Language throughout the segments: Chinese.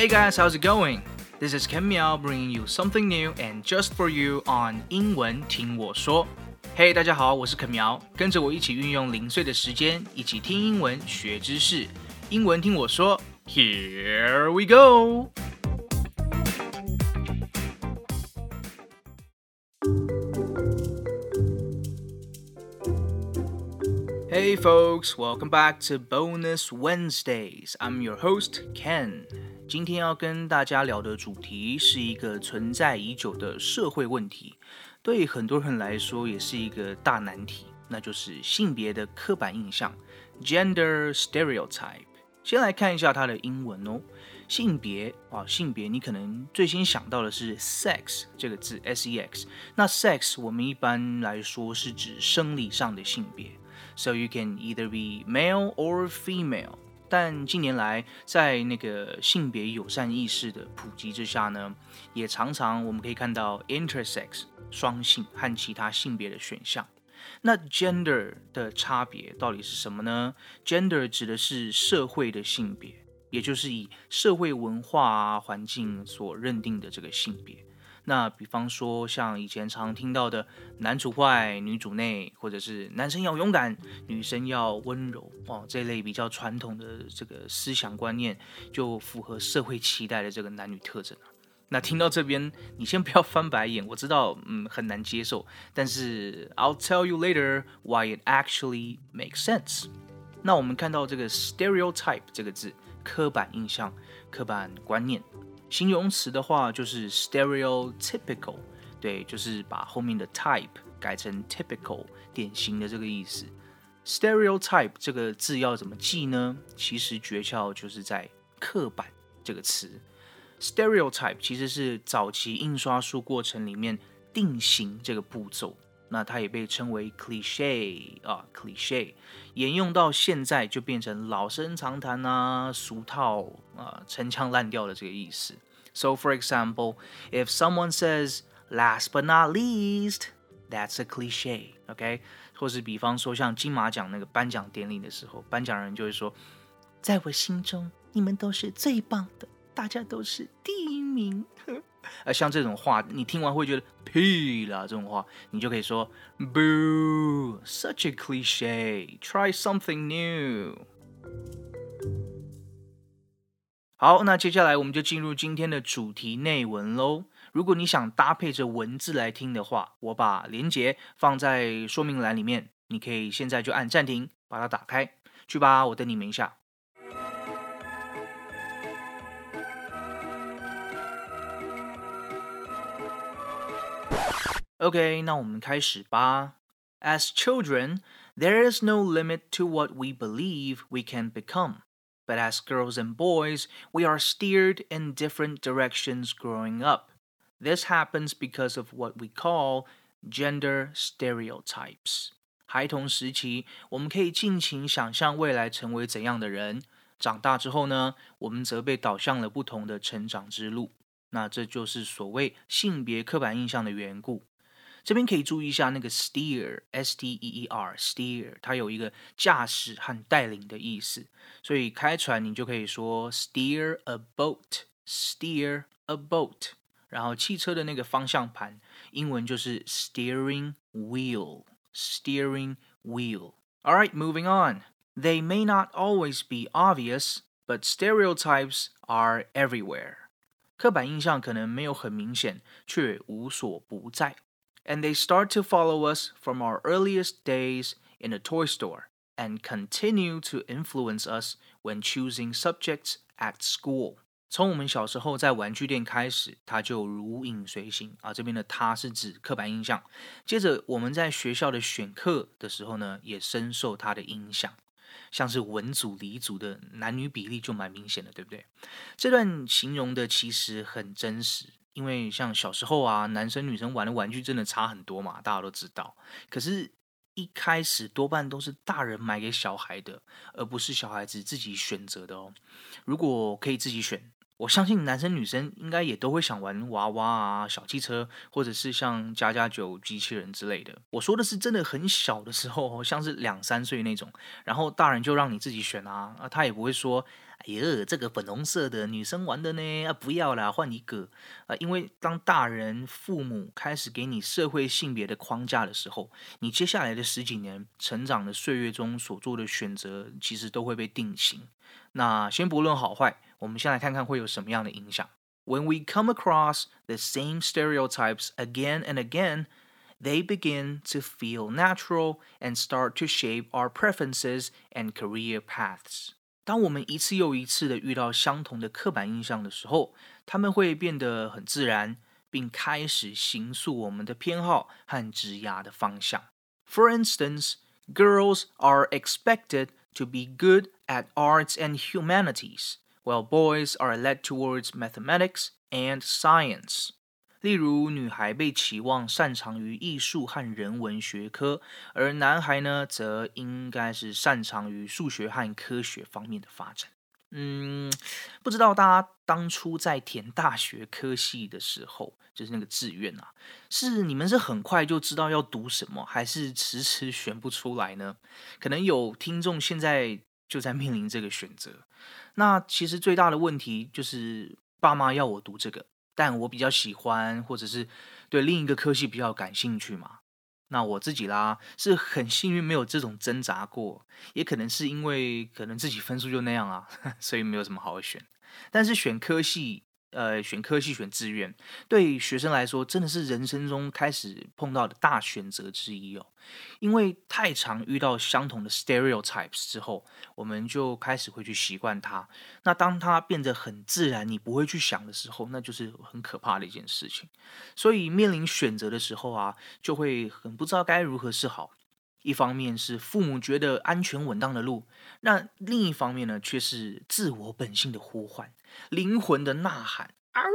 Hey guys, how's it going? This is Ken Miao bringing you something new and just for you on 英文听我说。Hey，大家好，我是肯苗，跟着我一起运用零碎的时间，一起听英文学知识。英文听我说，Here we go。Hey folks, welcome back to Bonus Wednesdays. I'm your host Ken. 今天要跟大家聊的主题是一个存在已久的社会问题，对很多人来说也是一个大难题，那就是性别的刻板印象 （gender stereotype）。先来看一下它的英文哦，性别啊，性别，你可能最先想到的是 sex 这个字，s-e-x。那 sex 我们一般来说是指生理上的性别。So you can either be male or female。但近年来，在那个性别友善意识的普及之下呢，也常常我们可以看到 intersex 双性和其他性别的选项。那 gender 的差别到底是什么呢？gender 指的是社会的性别，也就是以社会文化环境所认定的这个性别。那比方说，像以前常听到的男主外女主内，或者是男生要勇敢，女生要温柔哦，这类比较传统的这个思想观念，就符合社会期待的这个男女特征。那听到这边，你先不要翻白眼，我知道嗯很难接受，但是 I'll tell you later why it actually makes sense。那我们看到这个 stereotype 这个字，刻板印象、刻板观念。形容词的话就是 stereotypical，对，就是把后面的 type 改成 typical，典型的这个意思。stereotype 这个字要怎么记呢？其实诀窍就是在刻板这个词。stereotype 其实是早期印刷术过程里面定型这个步骤。那它也被称为 cliche 啊，cliche，沿用到现在就变成老生常谈啊、俗套啊、陈腔滥调的这个意思。So for example, if someone says "last but not least," that's a cliche, OK？或是比方说像金马奖那个颁奖典礼的时候，颁奖人就会说：“在我心中，你们都是最棒的，大家都是第一名。” 呃，像这种话，你听完会觉得屁啦，这种话，你就可以说，Boo，such a cliche，try something new。好，那接下来我们就进入今天的主题内文喽。如果你想搭配着文字来听的话，我把连接放在说明栏里面，你可以现在就按暂停，把它打开，去吧，我等你们一下。OK，那我们开始吧。As children, there is no limit to what we believe we can become. But as girls and boys, we are steered in different directions growing up. This happens because of what we call gender stereotypes. 孩童时期，我们可以尽情想象未来成为怎样的人。长大之后呢，我们则被导向了不同的成长之路。那这就是所谓性别刻板印象的缘故。 这边可以注意一下那个 steer，s t e e r，steer，它有一个驾驶和带领的意思，所以开船你就可以说 steer a boat，steer a boat。然后汽车的那个方向盘，英文就是 steering wheel，steering wheel。All right, moving on. They may not always be obvious, but stereotypes are everywhere. 刻板印象可能没有很明显，却无所不在。 and they start to follow us from our earliest days in a toy store and continue to influence us when choosing subjects at school. 从我们小时候在玩具店开始，它就如影随形啊。这边的“它”是指刻板印象。接着我们在学校的选课的时候呢，也深受它的影响。像是文组、理组的男女比例就蛮明显的，对不对？这段形容的其实很真实。 因为像小时候啊，男生女生玩的玩具真的差很多嘛，大家都知道。可是，一开始多半都是大人买给小孩的，而不是小孩子自己选择的哦。如果可以自己选，我相信男生女生应该也都会想玩娃娃啊、小汽车，或者是像加加酒机器人之类的。我说的是真的很小的时候，像是两三岁那种，然后大人就让你自己选啊，啊，他也不会说，哎呀，这个粉红色的女生玩的呢，啊，不要啦，换一个啊。因为当大人、父母开始给你社会性别的框架的时候，你接下来的十几年成长的岁月中所做的选择，其实都会被定型。那先不论好坏。我们先来看看会有什么样的影响。When we come across the same stereotypes again and again, they begin to feel natural and start to shape our preferences and career paths. 当我们一次又一次的遇到相同的刻板印象的时候，他们会变得很自然，并开始形塑我们的偏好和职涯的方向。For instance, girls are expected to be good at arts and humanities while boys are led towards mathematics and science。 例如，女孩被期望擅长于艺术和人文学科，而男孩呢，则应该是擅长于数学和科学方面的发展。嗯，不知道大家当初在填大学科系的时候，就是那个志愿啊，是你们是很快就知道要读什么，还是迟迟选不出来呢？可能有听众现在就在面临这个选择。那其实最大的问题就是爸妈要我读这个，但我比较喜欢，或者是对另一个科系比较感兴趣嘛。那我自己啦，是很幸运没有这种挣扎过，也可能是因为可能自己分数就那样啊，所以没有什么好选。但是选科系。呃，选科系、选志愿，对学生来说真的是人生中开始碰到的大选择之一哦。因为太常遇到相同的 stereotypes 之后，我们就开始会去习惯它。那当它变得很自然，你不会去想的时候，那就是很可怕的一件事情。所以面临选择的时候啊，就会很不知道该如何是好。一方面是父母觉得安全稳当的路，那另一方面呢，却是自我本性的呼唤，灵魂的呐喊。啊呜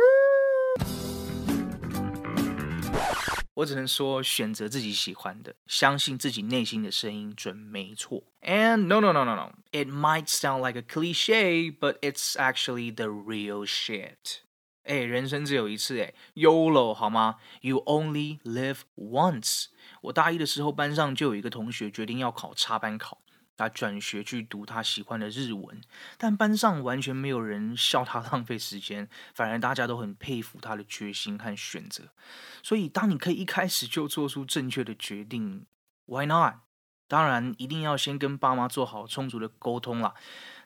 我只能说，选择自己喜欢的，相信自己内心的声音准没错。And no no no no no, it might sound like a cliche, but it's actually the real shit. 哎，人生只有一次，哎，YOLO 好吗？You only live once。我大一的时候，班上就有一个同学决定要考插班考，他转学去读他喜欢的日文，但班上完全没有人笑他浪费时间，反而大家都很佩服他的决心和选择。所以，当你可以一开始就做出正确的决定，Why not？当然，一定要先跟爸妈做好充足的沟通啦，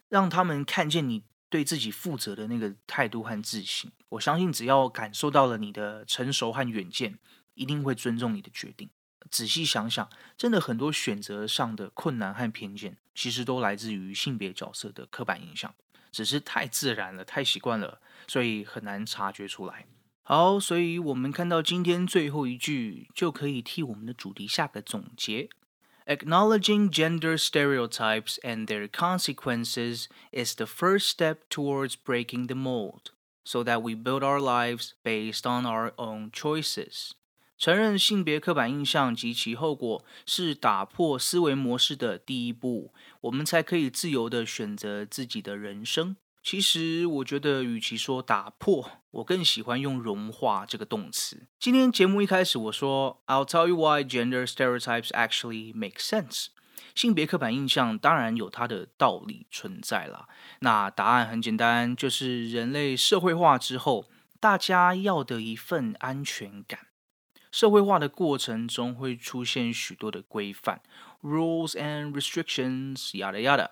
让他们看见你对自己负责的那个态度和自信。我相信，只要感受到了你的成熟和远见，一定会尊重你的决定。仔细想想，真的很多选择上的困难和偏见，其实都来自于性别角色的刻板印象，只是太自然了，太习惯了，所以很难察觉出来。好，所以我们看到今天最后一句，就可以替我们的主题下个总结 ：Acknowledging gender stereotypes and their consequences is the first step towards breaking the mold, so that we build our lives based on our own choices. 承认性别刻板印象及其后果是打破思维模式的第一步，我们才可以自由的选择自己的人生。其实，我觉得与其说打破， 我更喜欢用融化这个动词。今天节目一开始我说，I'll tell you why gender stereotypes actually make sense。性别刻板印象当然有它的道理存在了。那答案很简单，就是人类社会化之后，大家要的一份安全感。社会化的过程中会出现许多的规范，rules and restrictions，yada yada。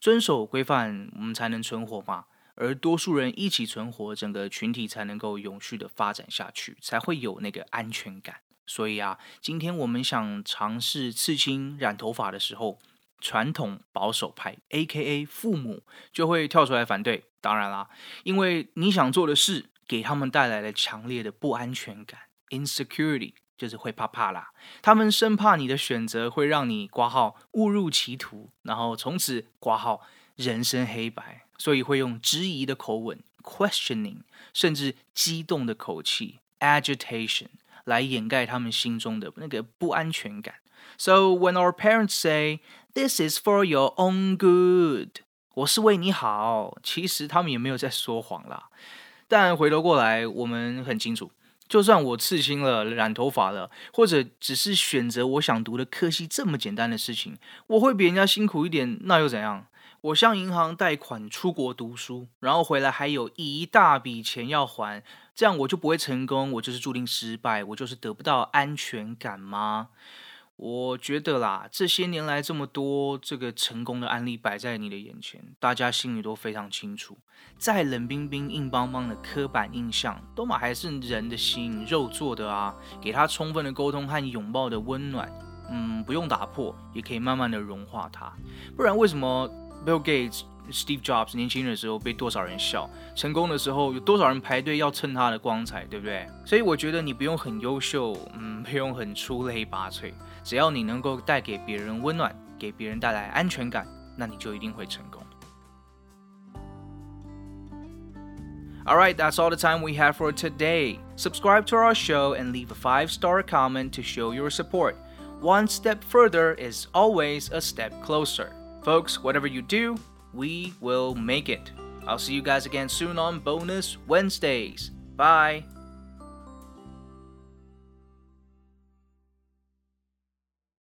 遵守规范，我们才能存活嘛。而多数人一起存活，整个群体才能够永续的发展下去，才会有那个安全感。所以啊，今天我们想尝试刺青、染头发的时候，传统保守派 （A.K.A. 父母）就会跳出来反对。当然啦，因为你想做的事，给他们带来了强烈的不安全感。Insecurity 就是会怕怕啦，他们生怕你的选择会让你挂号误入歧途，然后从此挂号人生黑白，所以会用质疑的口吻 （questioning） 甚至激动的口气 （agitation） 来掩盖他们心中的那个不安全感。So when our parents say this is for your own good，我是为你好，其实他们也没有在说谎啦。但回头过来，我们很清楚，就算我刺青了、染头发了，或者只是选择我想读的科系这么简单的事情，我会比人家辛苦一点，那又怎样？我向银行贷款出国读书，然后回来还有一大笔钱要还，这样我就不会成功，我就是注定失败，我就是得不到安全感吗？我觉得啦，这些年来这么多这个成功的案例摆在你的眼前，大家心里都非常清楚。再冷冰冰、硬邦邦的刻板印象，都嘛还是人的心肉做的啊！给他充分的沟通和拥抱的温暖，嗯，不用打破，也可以慢慢的融化它。不然为什么 Bill Gates、Steve Jobs 年轻的时候被多少人笑，成功的时候有多少人排队要蹭他的光彩，对不对？所以我觉得你不用很优秀，嗯，不用很出类拔萃。只要你能够带给别人温暖，给别人带来安全感，那你就一定会成功。Alright, that's all the time we have for today. Subscribe to our show and leave a five star comment to show your support. One step further is always a step closer. Folks, whatever you do, we will make it. I'll see you guys again soon on Bonus Wednesdays. Bye.